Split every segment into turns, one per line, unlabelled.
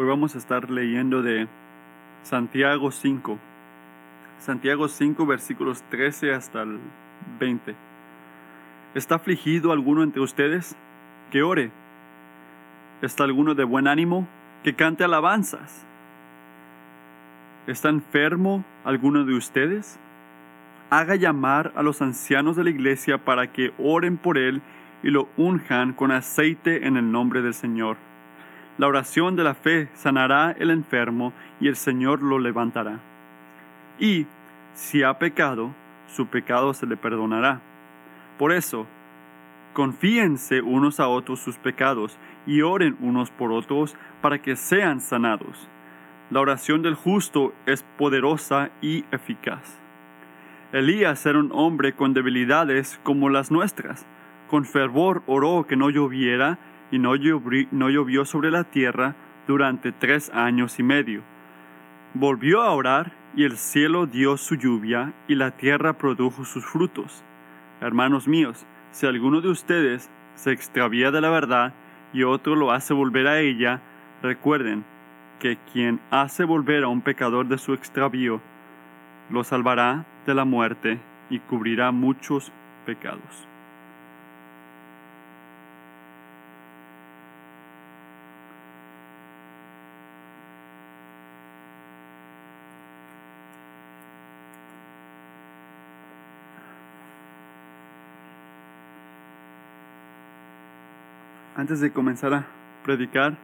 Hoy vamos a estar leyendo de Santiago 5. Santiago 5 versículos 13 hasta el 20. ¿Está afligido alguno entre ustedes? Que ore. ¿Está alguno de buen ánimo? Que cante alabanzas. ¿Está enfermo alguno de ustedes? Haga llamar a los ancianos de la iglesia para que oren por él y lo unjan con aceite en el nombre del Señor la oración de la fe sanará el enfermo y el Señor lo levantará. Y si ha pecado, su pecado se le perdonará. Por eso, confíense unos a otros sus pecados y oren unos por otros para que sean sanados. La oración del justo es poderosa y eficaz. Elías era un hombre con debilidades como las nuestras. Con fervor oró que no lloviera y no llovió, sobre la tierra durante tres años y medio. Volvió a orar y el cielo dio su lluvia y la tierra produjo sus frutos. Hermanos míos, si alguno de ustedes se extravía de la verdad y otro lo hace volver a ella, recuerden que quien hace volver a un pecador de su extravío, lo salvará de la muerte y cubrirá muchos pecados. Antes de comenzar a predicar,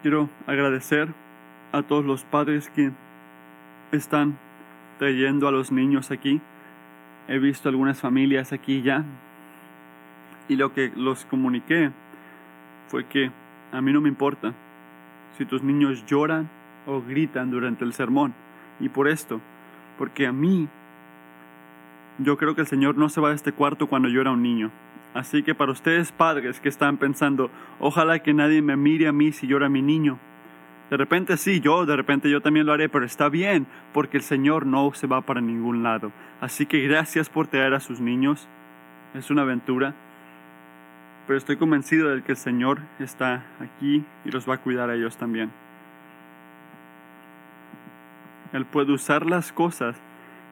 quiero agradecer a todos los padres que están trayendo a los niños aquí. He visto algunas familias aquí ya. Y lo que los comuniqué fue que a mí no me importa si tus niños lloran o gritan durante el sermón. Y por esto, porque a mí, yo creo que el Señor no se va de este cuarto cuando llora un niño. Así que para ustedes padres que están pensando, ojalá que nadie me mire a mí si llora mi niño. De repente sí, yo, de repente yo también lo haré, pero está bien, porque el Señor no se va para ningún lado. Así que gracias por traer a sus niños. Es una aventura. Pero estoy convencido de que el Señor está aquí y los va a cuidar a ellos también. Él puede usar las cosas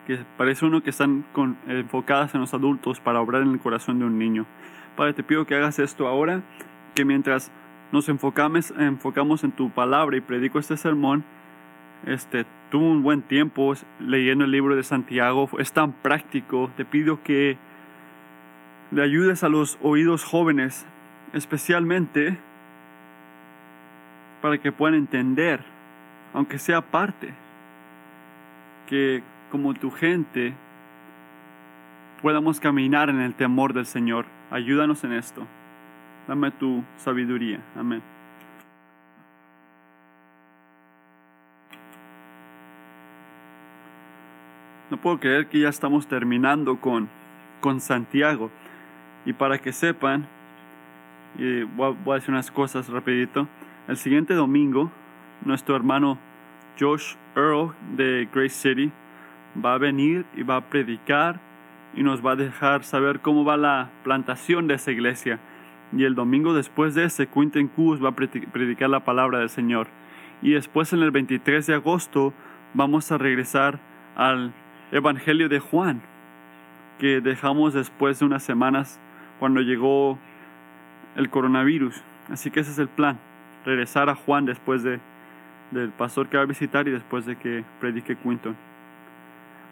que parece uno que están enfocadas en los adultos para obrar en el corazón de un niño. Padre, te pido que hagas esto ahora, que mientras nos enfocamos, en tu palabra y predico este sermón, este, tuve un buen tiempo leyendo el libro de Santiago, es tan práctico, te pido que le ayudes a los oídos jóvenes, especialmente para que puedan entender, aunque sea parte, que como tu gente podamos caminar en el temor del Señor. Ayúdanos en esto. Dame tu sabiduría. Amén. No puedo creer que ya estamos terminando con, con Santiago. Y para que sepan, y voy, a, decir unas cosas rapidito. El siguiente domingo, nuestro hermano Josh Earl de Grace City va a venir y va a predicar y nos va a dejar saber cómo va la plantación de esa iglesia. Y el domingo después de ese, Quinten Cus va a predicar la palabra del Señor. Y después en el 23 de agosto vamos a regresar al Evangelio de Juan, que dejamos después de unas semanas cuando llegó el coronavirus. Así que ese es el plan, regresar a Juan después de, del pastor que va a visitar y después de que predique Quinton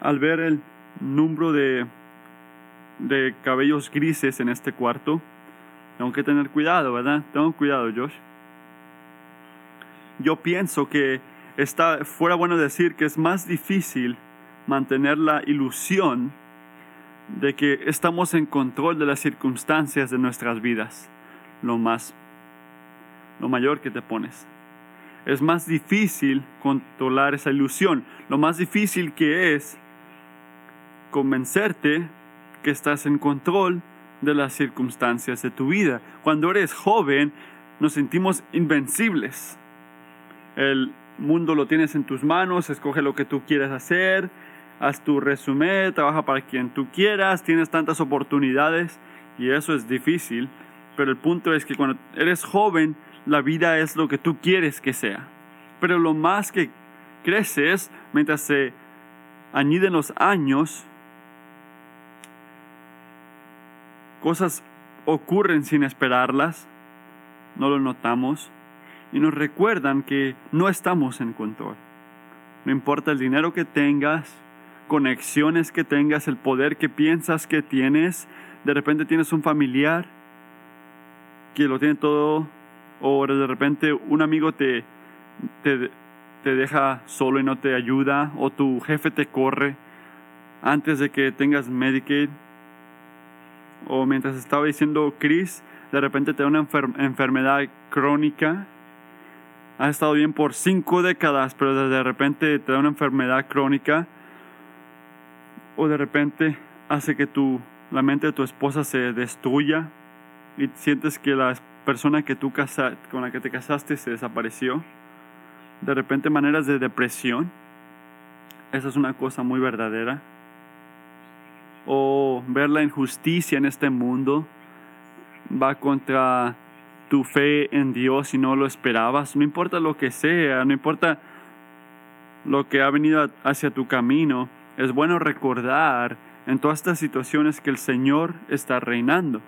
al ver el número de, de cabellos grises en este cuarto, tengo que tener cuidado, ¿verdad? Tengo cuidado, Josh. Yo pienso que está, fuera bueno decir que es más difícil mantener la ilusión de que estamos en control de las circunstancias de nuestras vidas. Lo más, lo mayor que te pones. Es más difícil controlar esa ilusión. Lo más difícil que es convencerte que estás en control de las circunstancias de tu vida. Cuando eres joven, nos sentimos invencibles. El mundo lo tienes en tus manos, escoge lo que tú quieres hacer, haz tu resumen, trabaja para quien tú quieras, tienes tantas oportunidades y eso es difícil. Pero el punto es que cuando eres joven, la vida es lo que tú quieres que sea. Pero lo más que creces, mientras se añiden los años, cosas ocurren sin esperarlas, no lo notamos y nos recuerdan que no estamos en control. No importa el dinero que tengas, conexiones que tengas, el poder que piensas que tienes, de repente tienes un familiar que lo tiene todo, o de repente un amigo te, te, te deja solo y no te ayuda, o tu jefe te corre antes de que tengas Medicaid, o mientras estaba diciendo Chris, de repente te da una enfermedad crónica. Has estado bien por cinco décadas, pero de repente te da una enfermedad crónica. O de repente hace que tu, la mente de tu esposa se destruya y sientes que la persona que tú casa, con la que te casaste se desapareció. De repente maneras de depresión. Esa es una cosa muy verdadera. O ver la injusticia en este mundo va contra tu fe en Dios y no lo esperabas. No importa lo que sea, no importa lo que ha venido hacia tu camino. Es bueno recordar en todas estas situaciones que el Señor está reinando.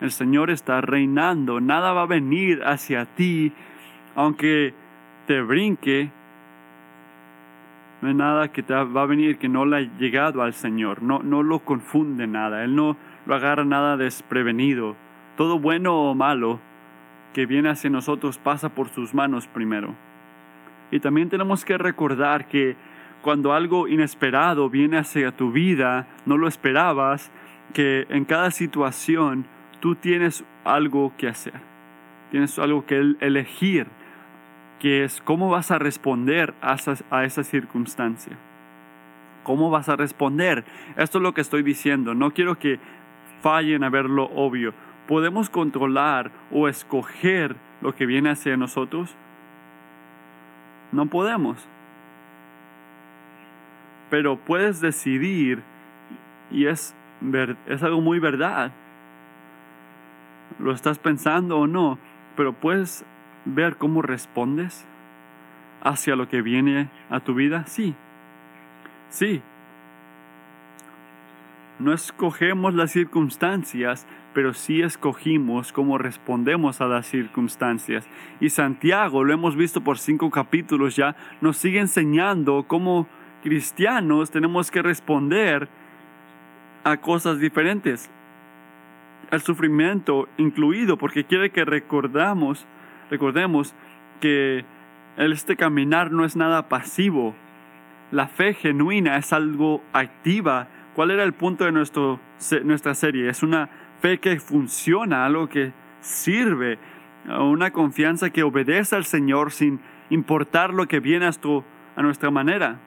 El Señor está reinando. Nada va a venir hacia ti, aunque te brinque. No hay nada que te va a venir que no le haya llegado al Señor. No, no lo confunde nada. Él no lo agarra nada desprevenido. Todo bueno o malo que viene hacia nosotros pasa por sus manos primero. Y también tenemos que recordar que cuando algo inesperado viene hacia tu vida, no lo esperabas, que en cada situación tú tienes algo que hacer, tienes algo que elegir, que es cómo vas a responder a esa, circunstancia. ¿Cómo vas a responder? Esto es lo que estoy diciendo. No quiero que fallen a ver lo obvio podemos controlar o escoger lo que viene hacia nosotros? No podemos. Pero puedes decidir, y es, es algo muy verdad. Lo estás pensando o no, pero puedes ver cómo respondes hacia lo que viene a tu vida. Sí, sí. No escogemos las circunstancias, pero sí escogimos cómo respondemos a las circunstancias. Y Santiago, lo hemos visto por cinco capítulos ya, nos sigue enseñando cómo cristianos tenemos que responder a cosas diferentes. Al sufrimiento incluido, porque quiere que recordamos, recordemos que este caminar no es nada pasivo. La fe genuina es algo activa. ¿Cuál era el punto de nuestro, nuestra serie? Es una fe que funciona, algo que sirve, una confianza que obedece al Señor sin importar lo que viene a, a nuestra manera.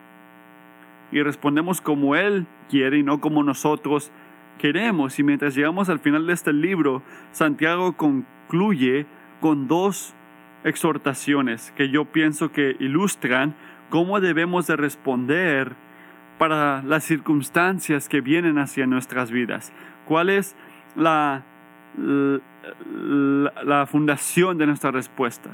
Y respondemos como Él quiere y no como nosotros queremos. Y mientras llegamos al final de este libro, Santiago concluye con dos exhortaciones que yo pienso que ilustran cómo debemos de responder para las circunstancias que vienen hacia nuestras vidas. ¿Cuál es la, la, fundación de nuestras respuestas.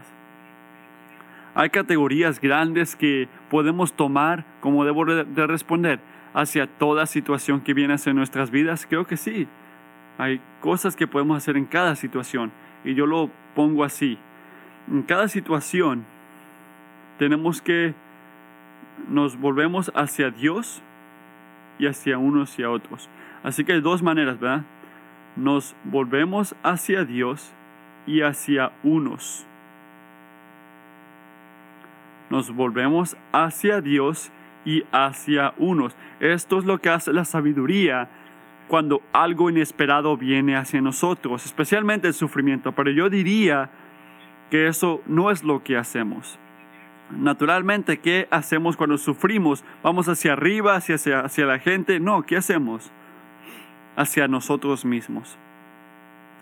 Hay categorías grandes que podemos tomar como debo de responder hacia toda situación que viene hacia nuestras vidas. Creo que sí. Hay cosas que podemos hacer en cada situación. Y yo lo pongo así. En cada situación tenemos que nos volvemos hacia Dios y hacia unos y a otros. Así que hay dos maneras, ¿verdad? nos volvemos hacia Dios y hacia unos. Nos volvemos hacia Dios y hacia unos. Esto es lo que hace la sabiduría cuando algo inesperado viene hacia nosotros, especialmente el sufrimiento. Pero yo diría que eso no es lo que hacemos. Naturalmente, ¿qué hacemos cuando sufrimos? ¿Vamos hacia arriba, hacia, la gente? No, ¿qué hacemos? hacia nosotros mismos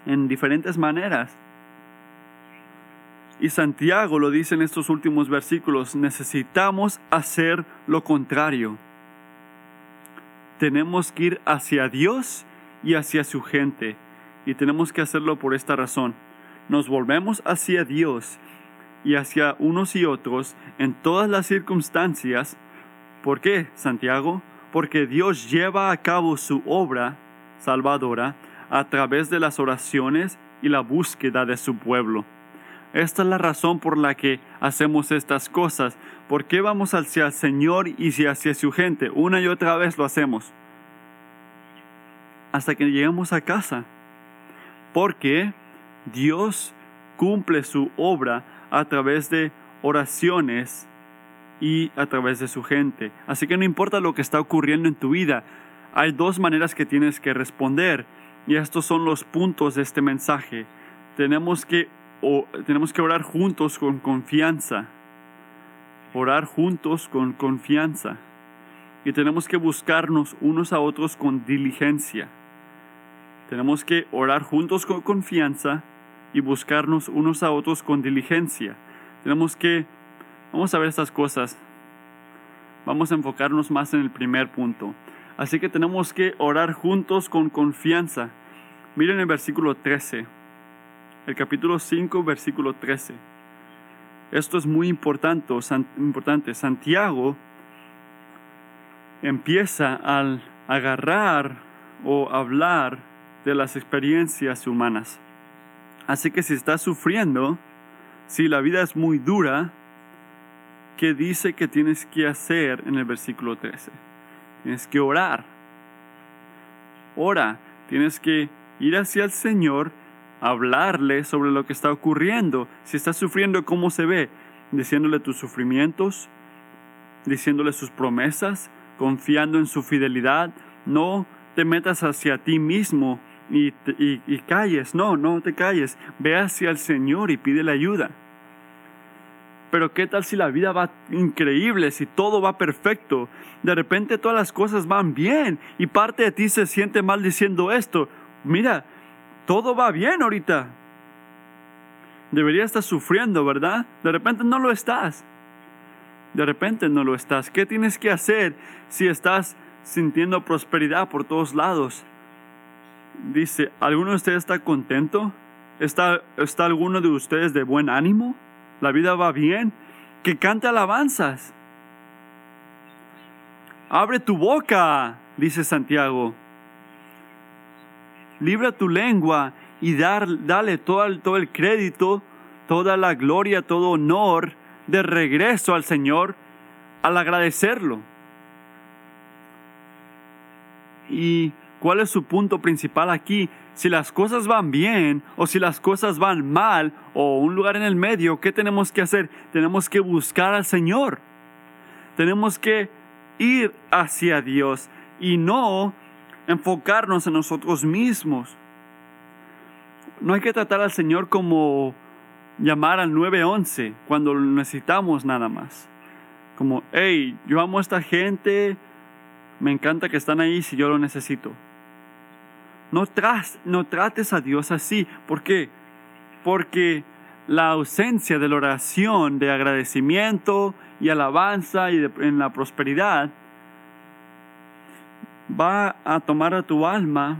en diferentes maneras. Y Santiago lo dice en estos últimos versículos, necesitamos hacer lo contrario. Tenemos que ir hacia Dios y hacia su gente. Y tenemos que hacerlo por esta razón. nos volvemos hacia Dios y hacia unos y otros en todas las circunstancias. ¿Por qué, Santiago? Porque Dios lleva a cabo su obra salvadora a través de las oraciones y la búsqueda de su pueblo. Esta es la razón por la que hacemos estas cosas. ¿Por qué vamos hacia el Señor y hacia su gente? Una y otra vez lo hacemos. Hasta que llegamos a casa. Porque Dios cumple su obra a través de oraciones y a través de su gente. Así que no importa lo que está ocurriendo en tu vida, hay dos maneras que tienes que responder. Y estos son los puntos de este mensaje. Tenemos que, tenemos que orar juntos con confianza. Orar juntos con confianza. Y tenemos que buscarnos unos a otros con diligencia. Tenemos que orar juntos con confianza y buscarnos unos a otros con diligencia. Tenemos que, vamos a ver estas cosas. Vamos a enfocarnos más en el primer punto. Así que tenemos que orar juntos con confianza. Miren el versículo 13, el capítulo 5, versículo 13. Esto es muy importante. Santiago empieza al agarrar o hablar de las experiencias humanas. Así que si estás sufriendo, si la vida es muy dura, ¿qué dice que tienes que hacer en el versículo 13? Tienes que orar. Ora, tienes que ir hacia el Señor, hablarle sobre lo que está ocurriendo. Si estás sufriendo, ¿cómo se ve? Diciéndole tus sufrimientos, diciéndole sus promesas, confiando en su fidelidad. No te metas hacia ti mismo y, y, calles. No, no te calles. Ve hacia el Señor y pídele ayuda. Pero ¿qué tal si la vida va increíble, si todo va perfecto? De repente todas las cosas van bien y parte de ti se siente mal diciendo esto. Mira, todo va bien ahorita. Debería estar sufriendo, ¿verdad? De repente no lo estás. De repente no lo estás. ¿Qué tienes que hacer si estás sintiendo prosperidad por todos lados? Dice, ¿alguno de ustedes está contento? ¿Está, ¿Está alguno de ustedes de buen ánimo? la vida va bien, que cante alabanzas. Abre tu boca, dice Santiago. Libra tu lengua y dar, dale todo todo el crédito, toda la gloria, todo honor de regreso al Señor al agradecerlo. ¿Y cuál es su punto principal aquí? si las cosas van bien o si las cosas van mal o un lugar en el medio, ¿qué tenemos que hacer? Tenemos que buscar al Señor. Tenemos que ir hacia Dios y no enfocarnos en nosotros mismos. No hay que tratar al Señor como llamar al 911 cuando necesitamos nada más. Como, hey, yo amo a esta gente, me encanta que están ahí si yo lo necesito. No, no trates a Dios así. ¿Por qué? Porque la ausencia de la oración de agradecimiento y alabanza y en la prosperidad va a tomar a tu alma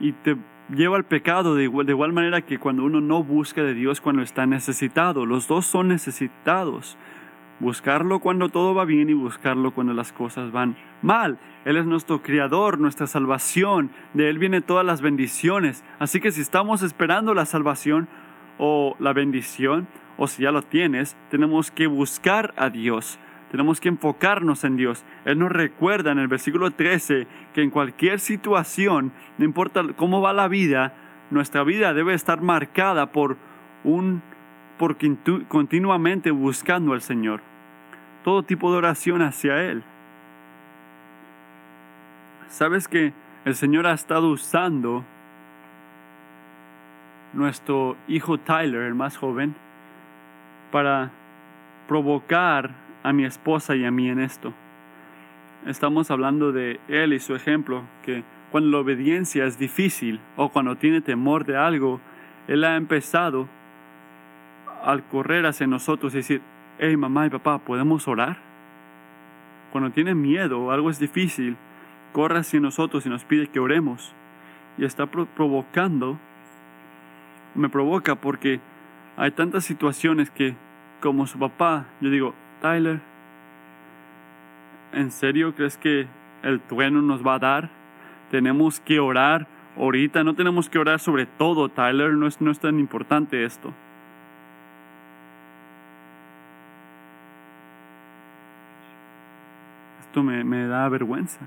y te lleva al pecado de igual, de igual manera que cuando uno no busca de Dios cuando está necesitado. Los dos son necesitados. Buscarlo cuando todo va bien y buscarlo cuando las cosas van mal. Él es nuestro Creador, nuestra salvación. De Él vienen todas las bendiciones. Así que si estamos esperando la salvación o la bendición, o si ya lo tienes, tenemos que buscar a Dios. Tenemos que enfocarnos en Dios. Él nos recuerda en el versículo 13 que en cualquier situación, no importa cómo va la vida, nuestra vida debe estar marcada por un por continuamente buscando al Señor todo tipo de oración hacia Él. ¿Sabes que el Señor ha estado usando nuestro hijo Tyler, el más joven, para provocar a mi esposa y a mí en esto? Estamos hablando de él y su ejemplo, que cuando la obediencia es difícil o cuando tiene temor de algo, él ha empezado al correr hacia nosotros y decir, hey mamá y papá, ¿podemos orar? Cuando tiene miedo o algo es difícil, corre hacia nosotros y nos pide que oremos. Y está provocando me provoca porque hay tantas situaciones que como su papá, yo digo, Tyler, ¿en serio crees que el trueno nos va a dar? Tenemos que orar ahorita, no tenemos que orar sobre todo, Tyler, no es, no es tan importante esto. Esto me, me da vergüenza.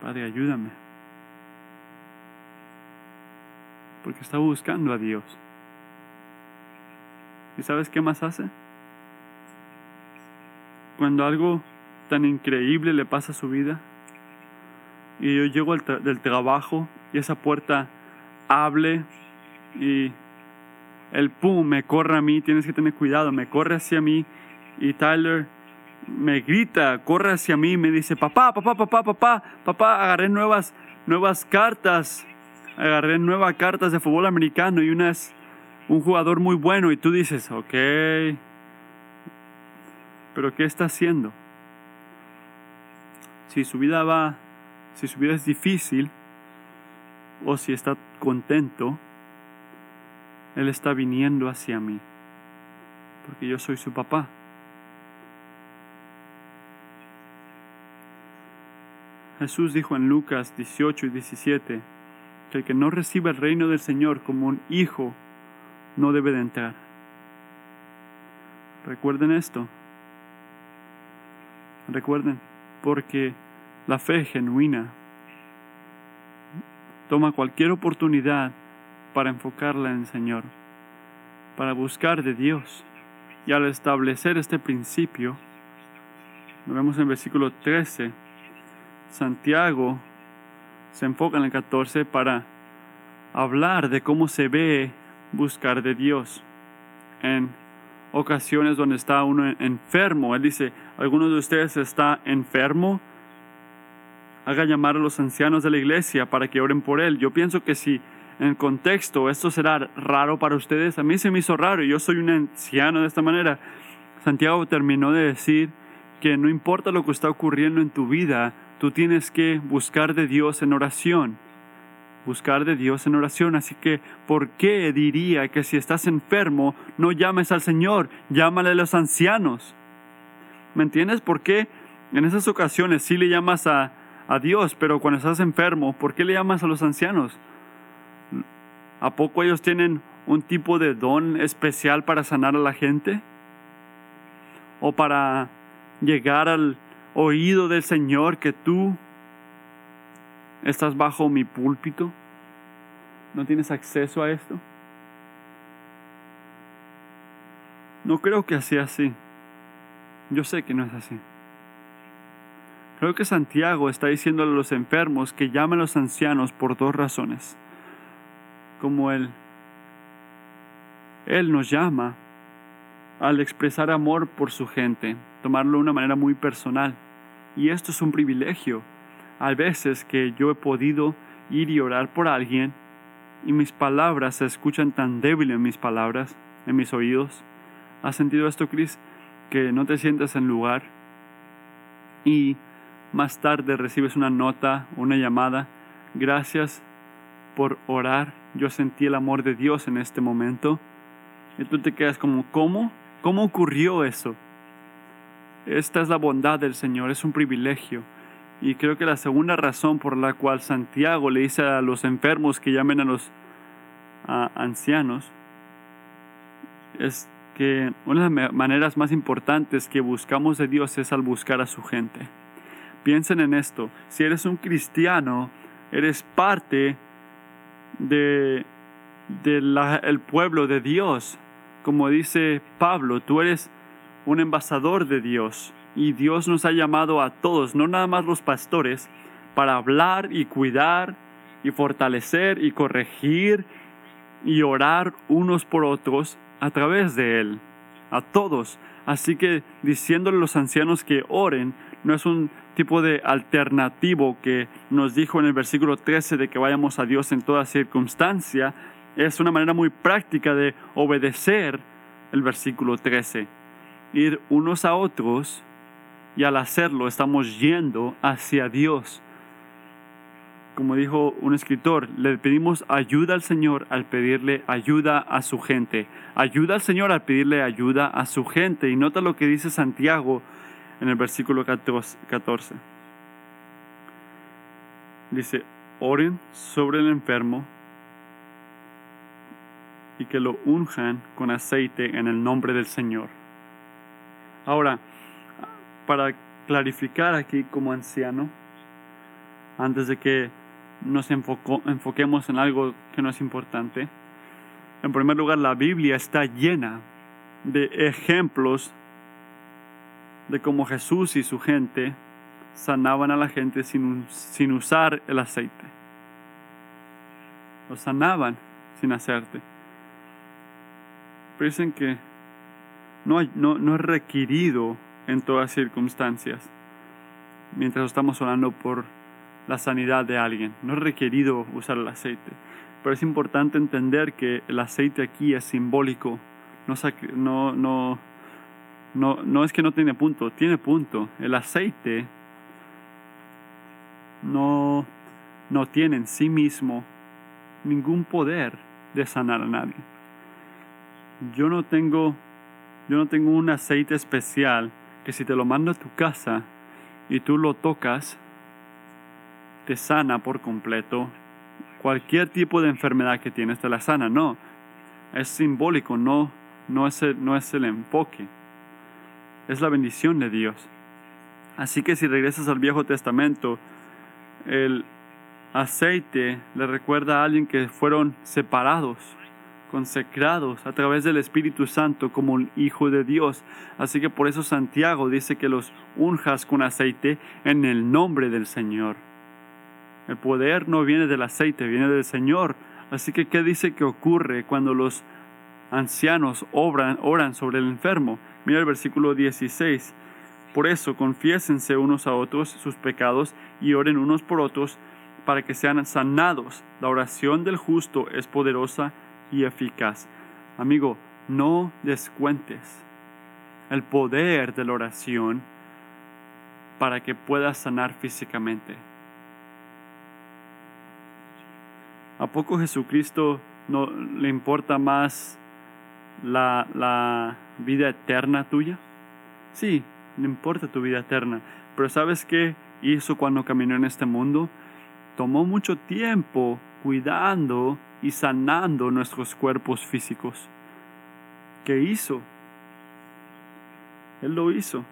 Padre, ayúdame. Porque está buscando a Dios. ¿Y sabes qué más hace? Cuando algo tan increíble le pasa a su vida y yo llego del trabajo y esa puerta hable y el pum me corre a mí, tienes que tener cuidado, me corre hacia mí y Tyler me grita, corre hacia mí, me dice, papá, papá, papá, papá, papá, agarré nuevas, nuevas cartas, agarré nuevas cartas de fútbol americano y una es un jugador muy bueno y tú dices, ok, pero ¿qué está haciendo? Si su vida va, si su vida es difícil o si está contento, Él está viniendo hacia mí, porque yo soy su papá. Jesús dijo en Lucas 18 y 17 que el que no recibe el reino del Señor como un hijo no debe de entrar. Recuerden esto. Recuerden, porque la fe genuina toma cualquier oportunidad para enfocarla en el Señor, para buscar de Dios. Y al establecer este principio, lo vemos en versículo 13, Santiago se enfoca en el 14 para hablar de cómo se ve buscar de Dios. En ocasiones donde está uno enfermo, él dice, ¿alguno de ustedes está enfermo? Haga llamar a los ancianos de la iglesia para que oren por él. Yo pienso que si en contexto esto será raro para ustedes, a mí se me hizo raro, yo soy un anciano de esta manera. Santiago terminó de decir que no importa lo que está ocurriendo en tu vida, tú tienes que buscar de Dios en oración. Buscar de Dios en oración. Así que, ¿por qué diría que si estás enfermo, no llames al Señor? Llámale a los ancianos. ¿Me entiendes? ¿Por qué en esas ocasiones sí le llamas a, a Dios, pero cuando estás enfermo, ¿por qué le llamas a los ancianos? ¿A poco ellos tienen un tipo de don especial para sanar a la gente? ¿O para llegar al oído del Señor que tú estás bajo mi púlpito? ¿No tienes acceso a esto? No creo que sea así. Yo sé que no es así. Creo que Santiago está diciéndole a los enfermos que llamen a los ancianos por dos razones. Como Él, Él nos llama al expresar amor por su gente, tomarlo de una manera muy personal. Y esto es un privilegio. Hay veces que yo he podido ir y orar por alguien y mis palabras se escuchan tan débiles en mis palabras, en mis oídos. ¿Has sentido esto, Chris? Que no te sientes en lugar y más tarde recibes una nota, una llamada. Gracias por orar. Yo sentí el amor de Dios en este momento. Y tú te quedas como, ¿cómo? ¿Cómo ocurrió eso? Esta es la bondad del Señor, es un privilegio. Y creo que la segunda razón por la cual Santiago le dice a los enfermos que llamen a los ancianos es que una de las maneras más importantes que buscamos de Dios es al buscar a su gente. Piensen en esto, si eres un cristiano, eres parte de, el pueblo de Dios. Como dice Pablo, tú eres un embajador de Dios. Y Dios nos ha llamado a todos, no nada más los pastores, para hablar y cuidar y fortalecer y corregir y orar unos por otros a través de Él, a todos. Así que diciéndole a los ancianos que oren no es un tipo de alternativo que nos dijo en el versículo 13 de que vayamos a Dios en toda circunstancia, es una manera muy práctica de obedecer el versículo 13 ir unos a otros y al hacerlo estamos yendo hacia Dios. como dijo un escritor, le pedimos ayuda al Señor al pedirle ayuda a su gente. Ayuda al Señor al pedirle ayuda a su gente. Y nota lo que dice Santiago en el versículo 14. Dice, oren sobre el enfermo y que lo unjan con aceite en el nombre del Señor. Ahora, para clarificar aquí como anciano, antes de que nos enfoquemos en algo que no es importante, en primer lugar, la Biblia está llena de ejemplos de cómo Jesús y su gente sanaban a la gente sin, usar el aceite. Lo sanaban sin hacerte. Pero dicen que no, no, no es requerido en todas circunstancias mientras estamos orando por la sanidad de alguien. No es requerido usar el aceite. Pero es importante entender que el aceite aquí es simbólico. No, no, no, no, es que no tiene punto, tiene punto. El aceite no, no tiene en sí mismo ningún poder de sanar a nadie. Yo no tengo, yo no tengo un aceite especial que si te lo mando a tu casa y tú lo tocas, te sana por completo. Cualquier tipo de enfermedad que tienes te la sana. No, es simbólico, no, no, es el, no es el enfoque. Es la bendición de Dios. Así que si regresas al Viejo Testamento, el aceite le recuerda a alguien que fueron separados, consecrados a través del Espíritu Santo como un hijo de Dios. Así que por eso Santiago dice que los unjas con aceite en el nombre del Señor. El poder no viene del aceite, viene del Señor. Así que, ¿qué dice que ocurre cuando los ancianos oran sobre el enfermo? Mira el versículo 16. Por eso, confiésense unos a otros sus pecados y oren unos por otros para que sean sanados. La oración del justo es poderosa y eficaz. Amigo, no descuentes el poder de la oración para que puedas sanar físicamente. ¿A poco Jesucristo no le importa más la, vida eterna tuya? Sí, le importa tu vida eterna. Pero ¿sabes qué hizo cuando caminó en este mundo? Tomó mucho tiempo cuidando y sanando nuestros cuerpos físicos. ¿Qué hizo? Él lo hizo.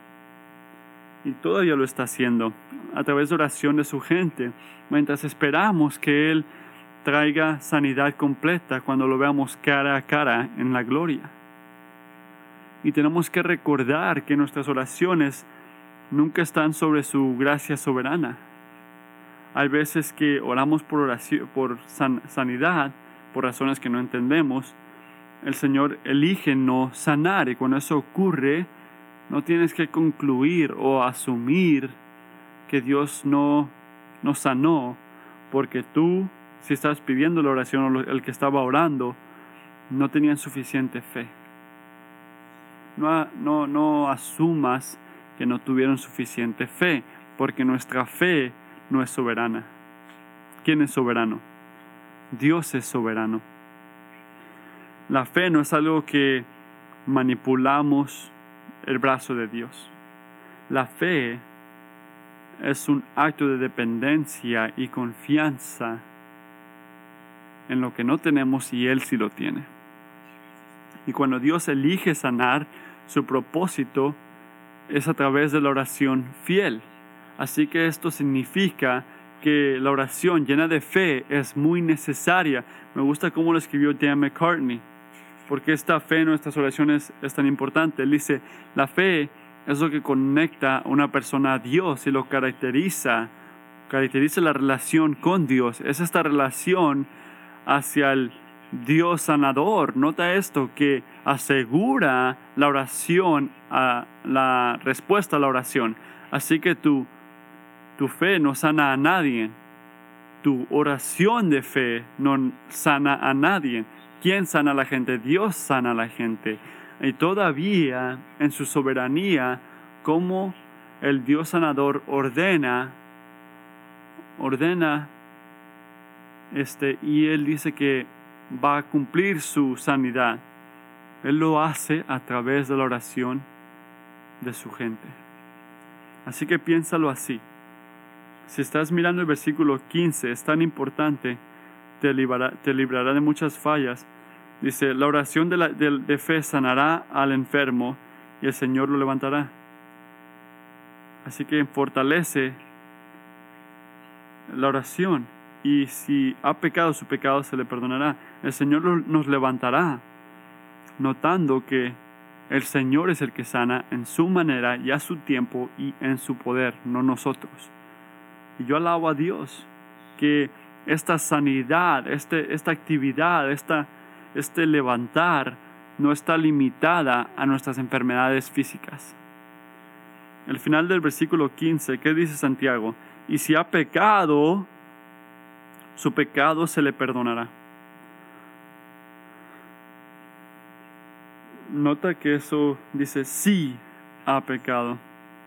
Y todavía lo está haciendo a través de oración de su gente, mientras esperamos que Él traiga sanidad completa cuando lo veamos cara a cara en la gloria. Y tenemos que recordar que nuestras oraciones nunca están sobre su gracia soberana. Hay veces que oramos por, oración, por sanidad, por razones que no entendemos. El Señor elige no sanar y cuando eso ocurre, no tienes que concluir o asumir que Dios no, no sanó porque tú si estás pidiendo la oración o el que estaba orando, no tenían suficiente fe. No, no, no asumas que no tuvieron suficiente fe, porque nuestra fe no es soberana. ¿Quién es soberano? Dios es soberano. La fe no es algo que manipulamos el brazo de Dios. La fe es un acto de dependencia y confianza en lo que no tenemos y Él sí lo tiene. Y cuando Dios elige sanar, su propósito es a través de la oración fiel. Así que esto significa que la oración llena de fe es muy necesaria. Me gusta cómo lo escribió Dan McCartney, porque esta fe en nuestras oraciones es tan importante. Él dice, la fe es lo que conecta a una persona a Dios y lo caracteriza, caracteriza la relación con Dios. Es esta relación hacia el Dios sanador. Nota esto, que asegura la oración, a la respuesta a la oración. Así que tu, tu fe no sana a nadie. Tu oración de fe no sana a nadie. ¿Quién sana a la gente? Dios sana a la gente. Y todavía en su soberanía, como el Dios sanador ordena, ordena este, y Él dice que va a cumplir su sanidad. Él lo hace a través de la oración de su gente. Así que piénsalo así. Si estás mirando el versículo 15, es tan importante, te librará, te librará de muchas fallas. Dice, la oración de, la, de fe sanará al enfermo y el Señor lo levantará. Así que fortalece la oración y si ha pecado su pecado se le perdonará. El Señor nos levantará, notando que el Señor es el que sana en su manera y a su tiempo y en su poder, no nosotros. Y yo alabo a Dios que esta sanidad, este, esta actividad, esta, este levantar no está limitada a nuestras enfermedades físicas. El final del versículo 15, ¿qué dice Santiago? Y si ha pecado, su pecado se le perdonará. Nota que eso dice sí ha pecado,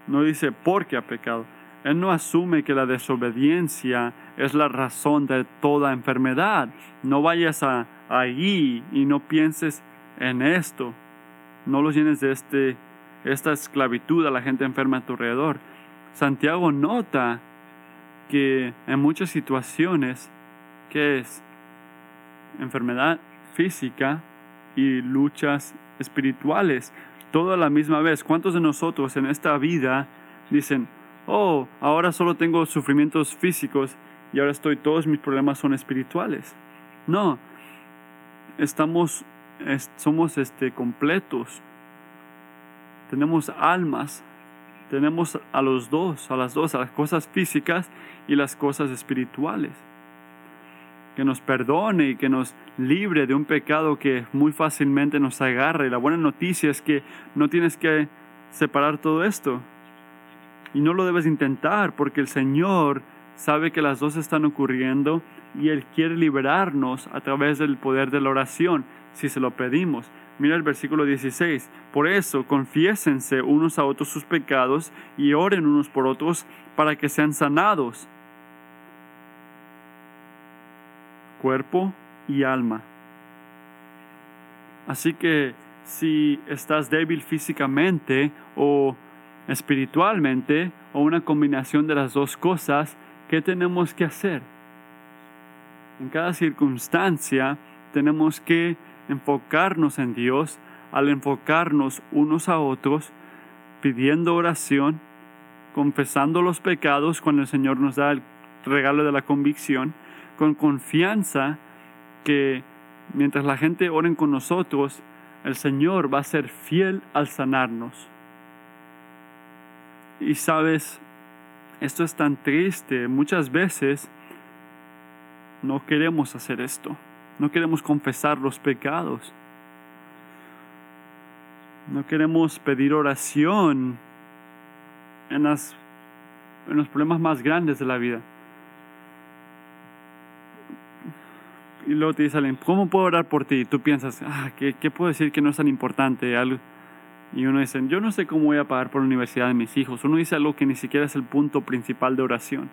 no dice porque ha pecado. Él no asume que la desobediencia es la razón de toda enfermedad. No vayas a, allí y no pienses en esto. No lo llenes de este, esta esclavitud a la gente enferma a tu alrededor. Santiago nota que en muchas situaciones, que es enfermedad física y luchas espirituales, todo a la misma vez. ¿Cuántos de nosotros en esta vida dicen, oh, ahora solo tengo sufrimientos físicos y ahora estoy, todos mis problemas son espirituales? No, estamos, somos este, completos, tenemos almas, tenemos a los dos, a las dos, a las cosas físicas y las cosas espirituales. Que nos perdone y que nos libre de un pecado que muy fácilmente nos agarra. Y la buena noticia es que no tienes que separar todo esto. Y no lo debes intentar porque el Señor sabe que las dos están ocurriendo y Él quiere liberarnos a través del poder de la oración si se lo pedimos. Mira el versículo 16. Por eso, confiésense unos a otros sus pecados y oren unos por otros para que sean sanados. Cuerpo y alma. Así que si estás débil físicamente o espiritualmente o una combinación de las dos cosas, ¿qué tenemos que hacer? En cada circunstancia tenemos que enfocarnos en Dios, al enfocarnos unos a otros, pidiendo oración, confesando los pecados cuando el Señor nos da el regalo de la convicción, con confianza que mientras la gente oren con nosotros, el Señor va a ser fiel al sanarnos. Y sabes, esto es tan triste, muchas veces no queremos hacer esto. No queremos confesar los pecados. No queremos pedir oración en, los problemas más grandes de la vida. Y luego te dice alguien, ¿cómo puedo orar por ti? Y tú piensas, ah, ¿qué, ¿qué, puedo decir que no es tan importante? Y uno dice, yo no sé cómo voy a pagar por la universidad de mis hijos. Uno dice algo que ni siquiera es el punto principal de oración.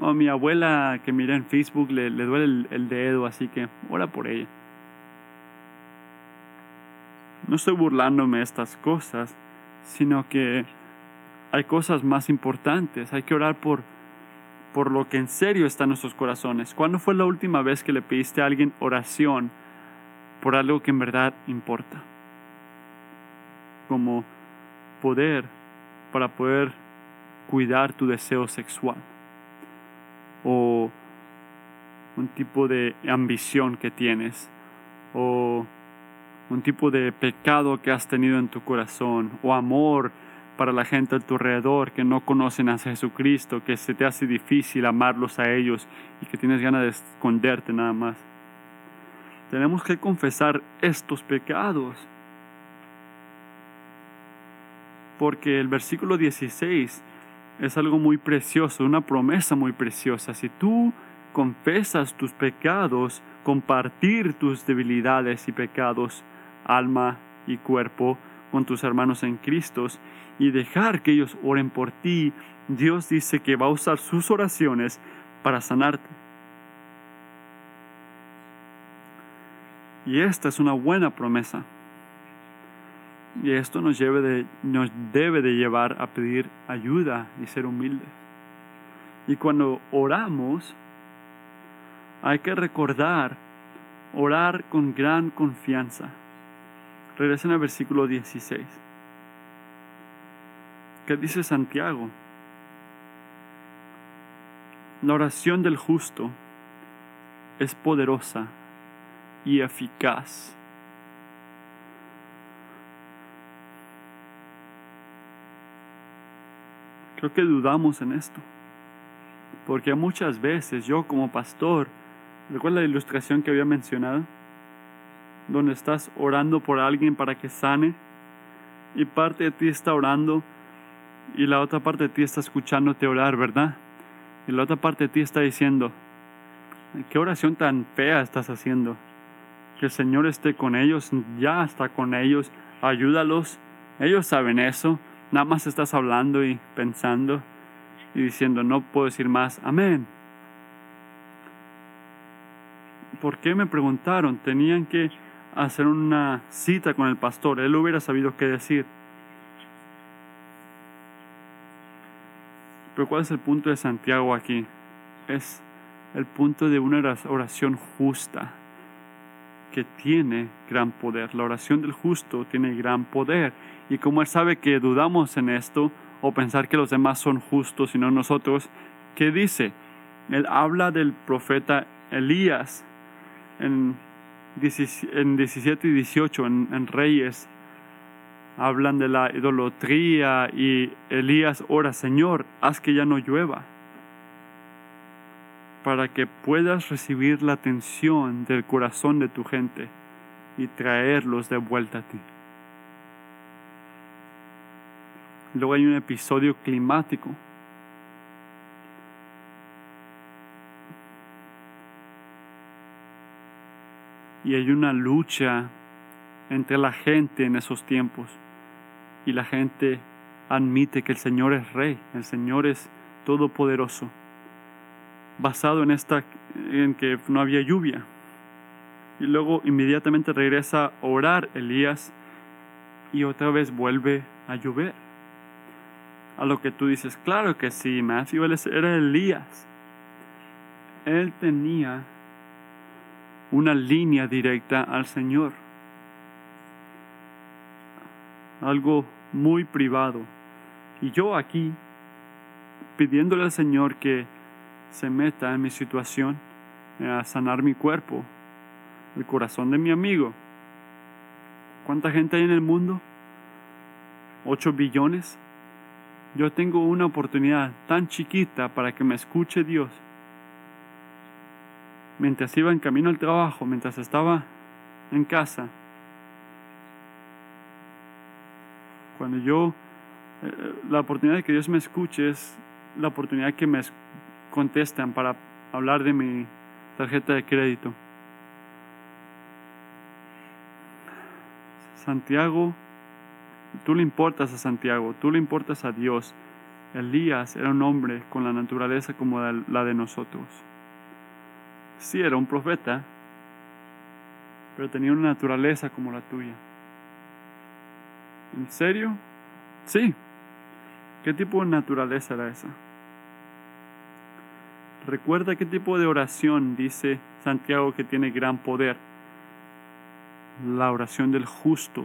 O mi abuela que mira en Facebook le, duele el, dedo, así que ora por ella. No estoy burlándome de estas cosas, sino que hay cosas más importantes. Hay que orar por, por lo que en serio está en nuestros corazones. ¿Cuándo fue la última vez que le pediste a alguien oración por algo que en verdad importa? Como poder para poder cuidar tu deseo sexual o un tipo de ambición que tienes o un tipo de pecado que has tenido en tu corazón o amor para la gente a tu alrededor que no conocen a Jesucristo, que se te hace difícil amarlos a ellos y que tienes ganas de esconderte nada más. Tenemos que confesar estos pecados porque el versículo 16 es algo muy precioso, una promesa muy preciosa. Si tú confesas tus pecados, compartir tus debilidades y pecados, alma y cuerpo, con tus hermanos en Cristo y dejar que ellos oren por ti, Dios dice que va a usar sus oraciones para sanarte. Y esta es una buena promesa. Y esto nos, de, nos debe de llevar a pedir ayuda y ser humildes. Y cuando oramos, hay que recordar, orar con gran confianza. Regresen al versículo 16. ¿Qué dice Santiago? La oración del justo es poderosa y eficaz. Creo que dudamos en esto. Porque muchas veces yo como pastor, ¿recuerda la ilustración que había mencionado? Donde estás orando por alguien para que sane y parte de ti está orando y la otra parte de ti está escuchándote orar, ¿verdad? Y la otra parte de ti está diciendo, ¿qué oración tan fea estás haciendo? Que el Señor esté con ellos, ya está con ellos, ayúdalos, ellos saben eso, nada más estás hablando y pensando y diciendo, no puedo decir más, amén. ¿Por qué me preguntaron? Tenían que hacer una cita con el pastor, él hubiera sabido qué decir. Pero ¿cuál es el punto de Santiago aquí? Es el punto de una oración justa que tiene gran poder. La oración del justo tiene gran poder. Y como él sabe que dudamos en esto, o pensar que los demás son justos y no nosotros, ¿qué dice? Él habla del profeta Elías en, 17 y 18, en Reyes, hablan de la idolatría y Elías ora, Señor, haz que ya no llueva, para que puedas recibir la atención del corazón de tu gente y traerlos de vuelta a ti. Luego hay un episodio climático. Y hay una lucha entre la gente en esos tiempos y la gente admite que el Señor es rey, el Señor es todopoderoso, basado en esta en que no había lluvia. Y luego inmediatamente regresa a orar Elías y otra vez vuelve a llover. A lo que tú dices, claro que sí, Matthew era Elías. Él tenía una línea directa al Señor algo muy privado. Y yo aquí, pidiéndole al Señor que se meta en mi situación, a sanar mi cuerpo, el corazón de mi amigo. ¿Cuánta gente hay en el mundo? ¿Ocho billones? Yo tengo una oportunidad tan chiquita para que me escuche Dios. Mientras iba en camino al trabajo, mientras estaba en casa, Cuando yo, eh, la oportunidad de que Dios me escuche es la oportunidad que me contestan para hablar de mi tarjeta de crédito. Santiago, tú le importas a Santiago, tú le importas a Dios. Elías era un hombre con la naturaleza como la de nosotros. Sí, era un profeta, pero tenía una naturaleza como la tuya. ¿En serio? Sí. ¿Qué tipo de naturaleza era esa? Recuerda qué tipo de oración dice Santiago que tiene gran poder. La oración del justo,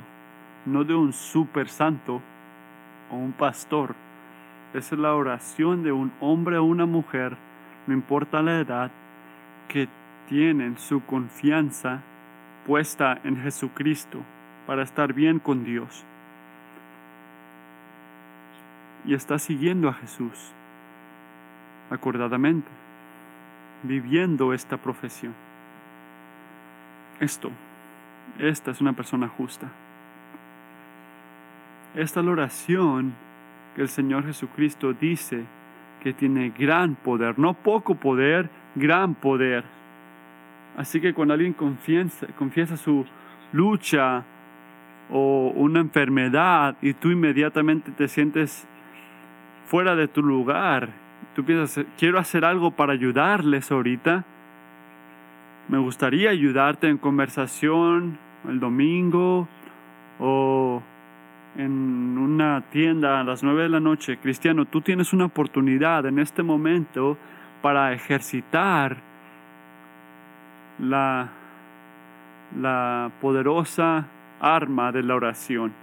no de un super santo o un pastor. Es la oración de un hombre o una mujer, no importa la edad, que tienen su confianza puesta en Jesucristo para estar bien con Dios y está siguiendo a Jesús acordadamente, viviendo esta profesión. Esto, esta es una persona justa. Esta es la oración que el Señor Jesucristo dice que tiene gran poder, no poco poder, gran poder. Así que cuando alguien confiesa, confiesa su lucha o una enfermedad y tú inmediatamente te sientes fuera de tu lugar, tú piensas, quiero hacer algo para ayudarles ahorita, me gustaría ayudarte en conversación el domingo o en una tienda a las nueve de la noche, cristiano, tú tienes una oportunidad en este momento para ejercitar la, la poderosa arma de la oración.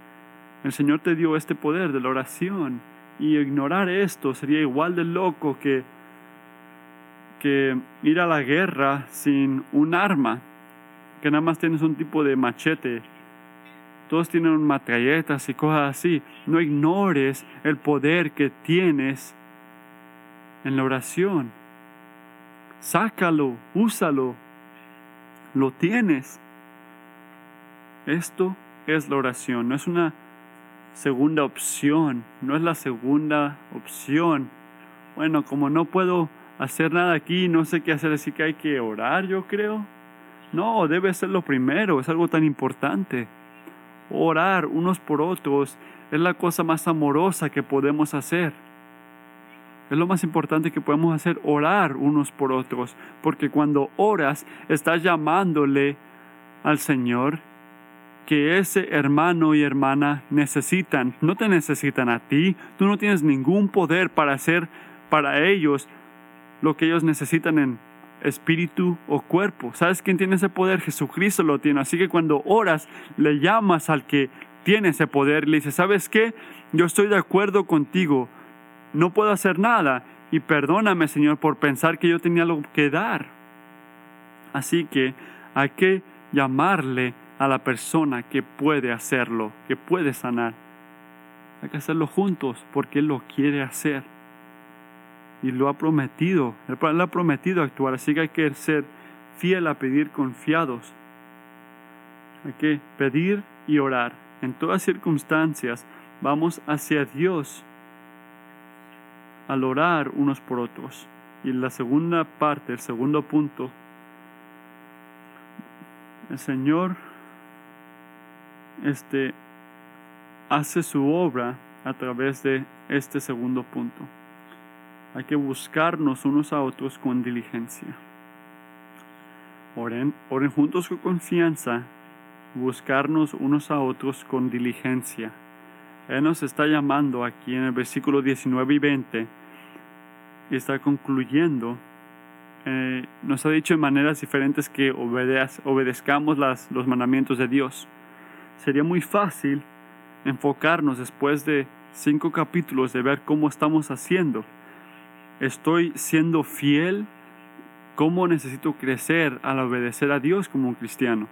El Señor te dio este poder de la oración y ignorar esto sería igual de loco que, que ir a la guerra sin un arma, que nada más tienes un tipo de machete. Todos tienen matralletas y cosas así. No ignores el poder que tienes en la oración. Sácalo, úsalo. Lo tienes. Esto es la oración, no es una segunda opción, no es la segunda opción. Bueno, como no puedo hacer nada aquí, no sé qué hacer, así que hay que orar, yo creo. No, debe ser lo primero, es algo tan importante. Orar unos por otros es la cosa más amorosa que podemos hacer. Es lo más importante que podemos hacer, orar unos por otros, porque cuando oras estás llamándole al Señor que ese hermano y hermana necesitan. No te necesitan a ti, tú no tienes ningún poder para hacer para ellos lo que ellos necesitan en espíritu o cuerpo. ¿Sabes quién tiene ese poder? Jesucristo lo tiene. Así que cuando oras, le llamas al que tiene ese poder y le dices, ¿sabes qué? Yo estoy de acuerdo contigo, no puedo hacer nada y perdóname Señor por pensar que yo tenía algo que dar. Así que hay que llamarle a la persona que puede hacerlo, que puede sanar. Hay que hacerlo juntos porque Él lo quiere hacer. Y lo ha prometido. Él ha prometido actuar. Así que hay que ser fiel a pedir confiados. Hay que pedir y orar. En todas circunstancias vamos hacia Dios al orar unos por otros. Y la segunda parte, el segundo punto, el Señor este, hace su obra a través de este segundo punto. Hay que buscarnos unos a otros con diligencia. Oren, oren juntos con confianza, buscarnos unos a otros con diligencia. Él nos está llamando aquí en el versículo 19 y 20 y está concluyendo. Eh, nos ha dicho en maneras diferentes que obedezcamos los mandamientos de Dios sería muy fácil enfocarnos después de cinco capítulos de ver cómo estamos haciendo. ¿Estoy siendo fiel? ¿Cómo necesito crecer al obedecer a Dios como un cristiano?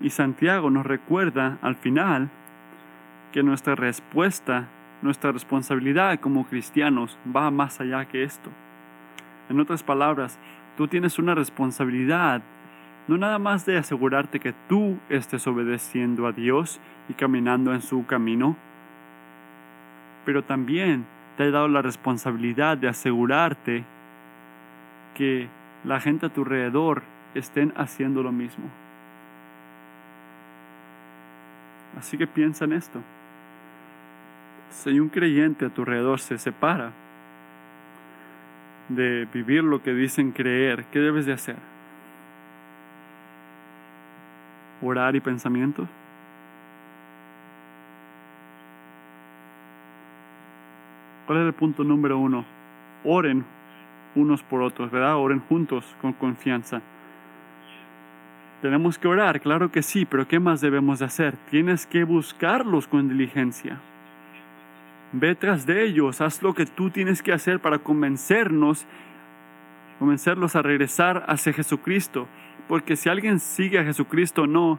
Y Santiago nos recuerda al final que nuestra respuesta, nuestra responsabilidad como cristianos va más allá que esto. En otras palabras, tú tienes una responsabilidad no nada más de asegurarte que tú estés obedeciendo a Dios y caminando en su camino, pero también te ha dado la responsabilidad de asegurarte que la gente a tu alrededor estén haciendo lo mismo. Así que piensa en esto. Si un creyente a tu alrededor se separa de vivir lo que dicen creer, ¿qué debes de hacer? Orar y pensamientos? ¿Cuál es el punto número uno? Oren unos por otros, ¿verdad? Oren juntos con confianza. Tenemos que orar, claro que sí, pero ¿qué más debemos de hacer? Tienes que buscarlos con diligencia. Ve tras de ellos, haz lo que tú tienes que hacer para convencernos, convencerlos a regresar hacia Jesucristo. Porque si alguien sigue a Jesucristo, no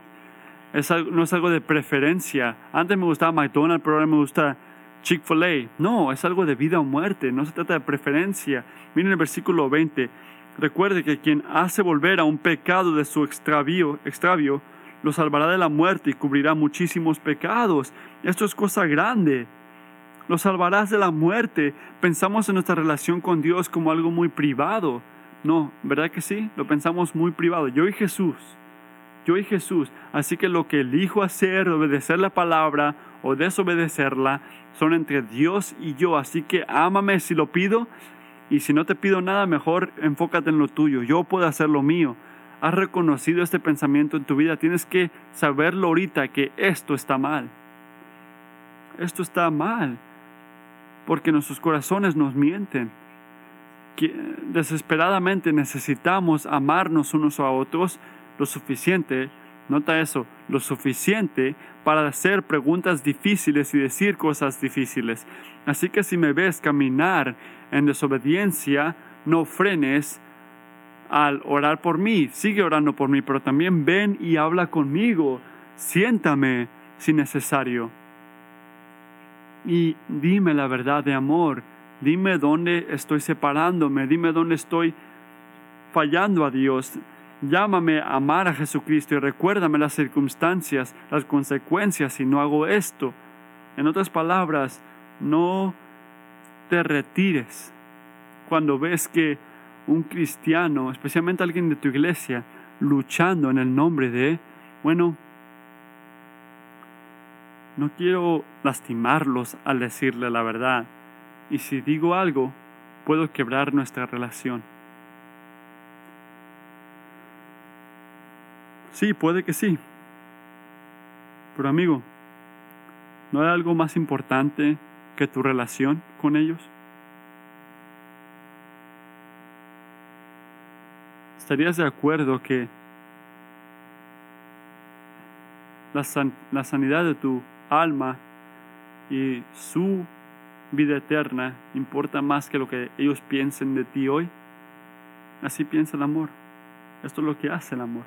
es, algo, no es algo de preferencia. Antes me gustaba McDonald's, pero ahora me gusta Chick-fil-A. No, es algo de vida o muerte. No se trata de preferencia. Miren el versículo 20. Recuerde que quien hace volver a un pecado de su extravío, extravio, lo salvará de la muerte y cubrirá muchísimos pecados. Esto es cosa grande. Lo salvarás de la muerte. Pensamos en nuestra relación con Dios como algo muy privado. No, ¿verdad que sí? Lo pensamos muy privado. Yo y Jesús. Yo y Jesús. Así que lo que elijo hacer, obedecer la palabra o desobedecerla, son entre Dios y yo. Así que ámame si lo pido Y si no te pido nada, mejor enfócate en lo tuyo. Yo puedo hacer lo mío. Has reconocido este pensamiento en tu vida. Tienes que saberlo ahorita que esto está mal. Esto está mal. Porque nuestros corazones nos mienten. Desesperadamente necesitamos amarnos unos a otros lo suficiente Nota eso, lo suficiente para hacer preguntas difíciles y decir cosas difíciles. Así que si me ves caminar en desobediencia, no frenes al orar por mí. Sigue orando por mí, pero también ven y habla conmigo. Siéntame si necesario. Y dime la verdad de amor. Dime dónde estoy separándome. Dime dónde estoy fallando a Dios. Llámame a amar a Jesucristo y recuérdame las circunstancias, las consecuencias si no hago esto. En otras palabras, no te retires cuando ves que un cristiano, especialmente alguien de tu iglesia, luchando en el nombre de, bueno, no quiero lastimarlos al decirle la verdad. Y si digo algo, puedo quebrar nuestra relación. Sí, puede que sí. Pero amigo, ¿no hay algo más importante que tu relación con ellos? ¿Estarías de acuerdo que la, la sanidad de tu alma y su vida eterna importa más que lo que ellos piensen de ti hoy? Así piensa el amor. Esto es lo que hace el amor.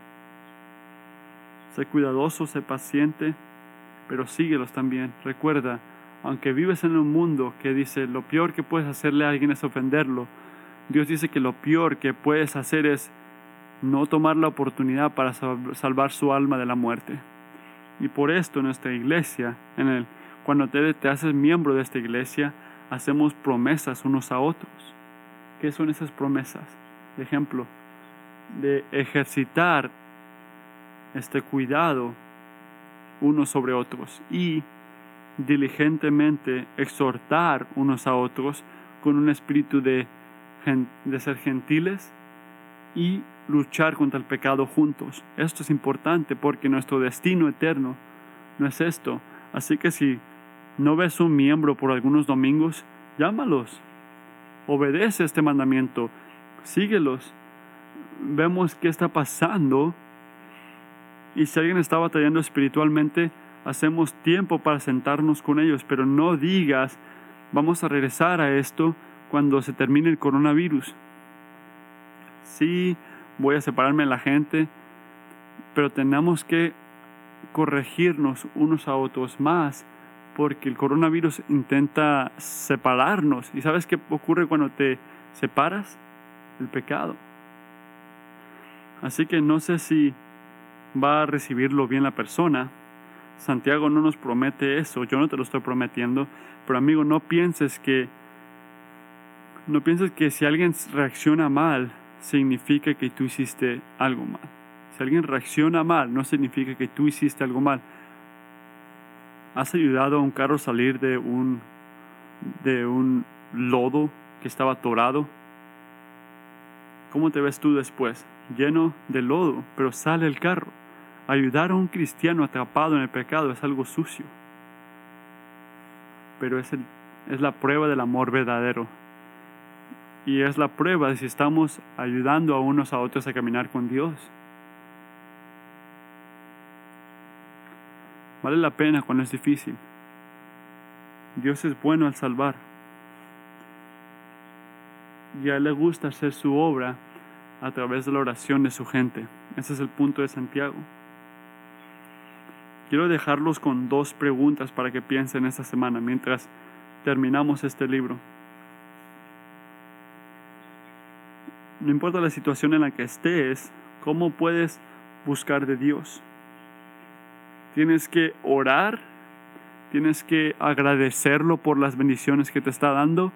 Sé cuidadoso, sé paciente, pero síguelos también. Recuerda, aunque vives en un mundo que dice lo peor que puedes hacerle a alguien es ofenderlo, Dios dice que lo peor que puedes hacer es no tomar la oportunidad para salvar su alma de la muerte. Y por esto en nuestra iglesia, en el, cuando te, haces miembro de esta iglesia, hacemos promesas unos a otros. ¿Qué son esas promesas? Ejemplo, de ejercitar este cuidado unos sobre otros y diligentemente exhortar unos a otros con un espíritu de, de ser gentiles y luchar contra el pecado juntos. Esto es importante porque nuestro destino eterno no es esto. Así que si no ves un miembro por algunos domingos, llámalos. Obedece este mandamiento. Síguelos. Vemos qué está pasando y si alguien está batallando espiritualmente, hacemos tiempo para sentarnos con ellos, pero no digas, vamos a regresar a esto cuando se termine el coronavirus. Sí, voy a separarme de la gente, pero tenemos que corregirnos unos a otros más porque el coronavirus intenta separarnos. ¿Y sabes qué ocurre cuando te separas? El pecado. Así que no sé si va a recibirlo bien la persona. Santiago no nos promete eso, yo no te lo estoy prometiendo, pero amigo, no pienses que no pienses que si alguien reacciona mal significa que tú hiciste algo mal. Si alguien reacciona mal no significa que tú hiciste algo mal. ¿Has ayudado a un carro a salir de un de un lodo que estaba atorado? ¿Cómo te ves tú después? Lleno de lodo, pero sale el carro. Ayudar a un cristiano atrapado en el pecado es algo sucio, pero es, es la prueba del amor verdadero. Y es la prueba de si estamos ayudando a unos a otros a caminar con Dios. Vale la pena cuando es difícil. Dios es bueno al salvar. Y a Él le gusta hacer su obra a través de la oración de su gente. Ese es el punto de Santiago. Quiero dejarlos con dos preguntas para que piensen esta semana mientras terminamos este libro. No importa la situación en la que estés, ¿cómo puedes buscar de Dios? Tienes que orar, tienes que agradecerlo por las bendiciones que te está dando,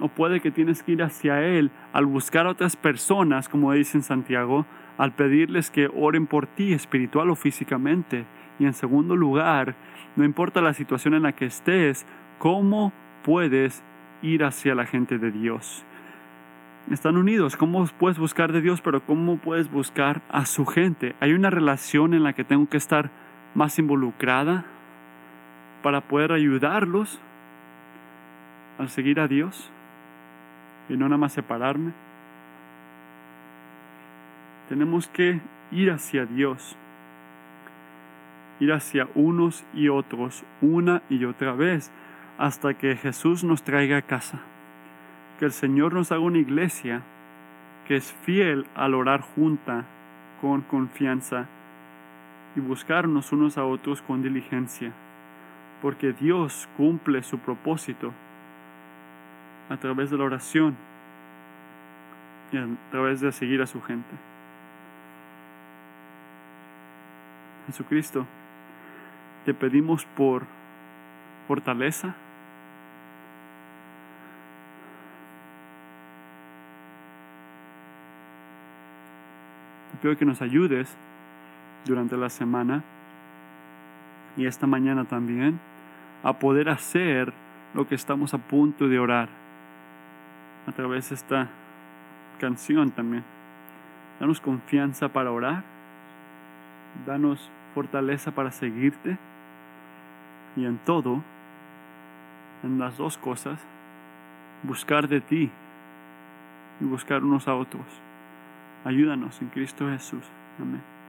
o puede que tienes que ir hacia Él al buscar a otras personas, como dice en Santiago, al pedirles que oren por ti espiritual o físicamente y en segundo lugar, no importa la situación en la que estés, ¿cómo puedes ir hacia la gente de Dios? están unidos. ¿Cómo puedes buscar de Dios, pero cómo puedes buscar a su gente? Hay una relación en la que tengo que estar más involucrada para poder ayudarlos al seguir a Dios y no nada más separarme. Tenemos que ir hacia Dios, ir hacia unos y otros una y otra vez hasta que Jesús nos traiga a casa que el Señor nos haga una iglesia que es fiel al orar junta con confianza y buscarnos unos a otros con diligencia, porque Dios cumple su propósito a través de la oración y a través de seguir a su gente. Jesucristo, te pedimos por fortaleza, pido que nos ayudes durante la semana y esta mañana también a poder hacer lo que estamos a punto de orar a través de esta canción también. Danos confianza para orar, danos fortaleza para seguirte y en todo, en las dos cosas, buscar de ti y buscar unos a otros. Ayúdanos en Cristo Jesús. Amén.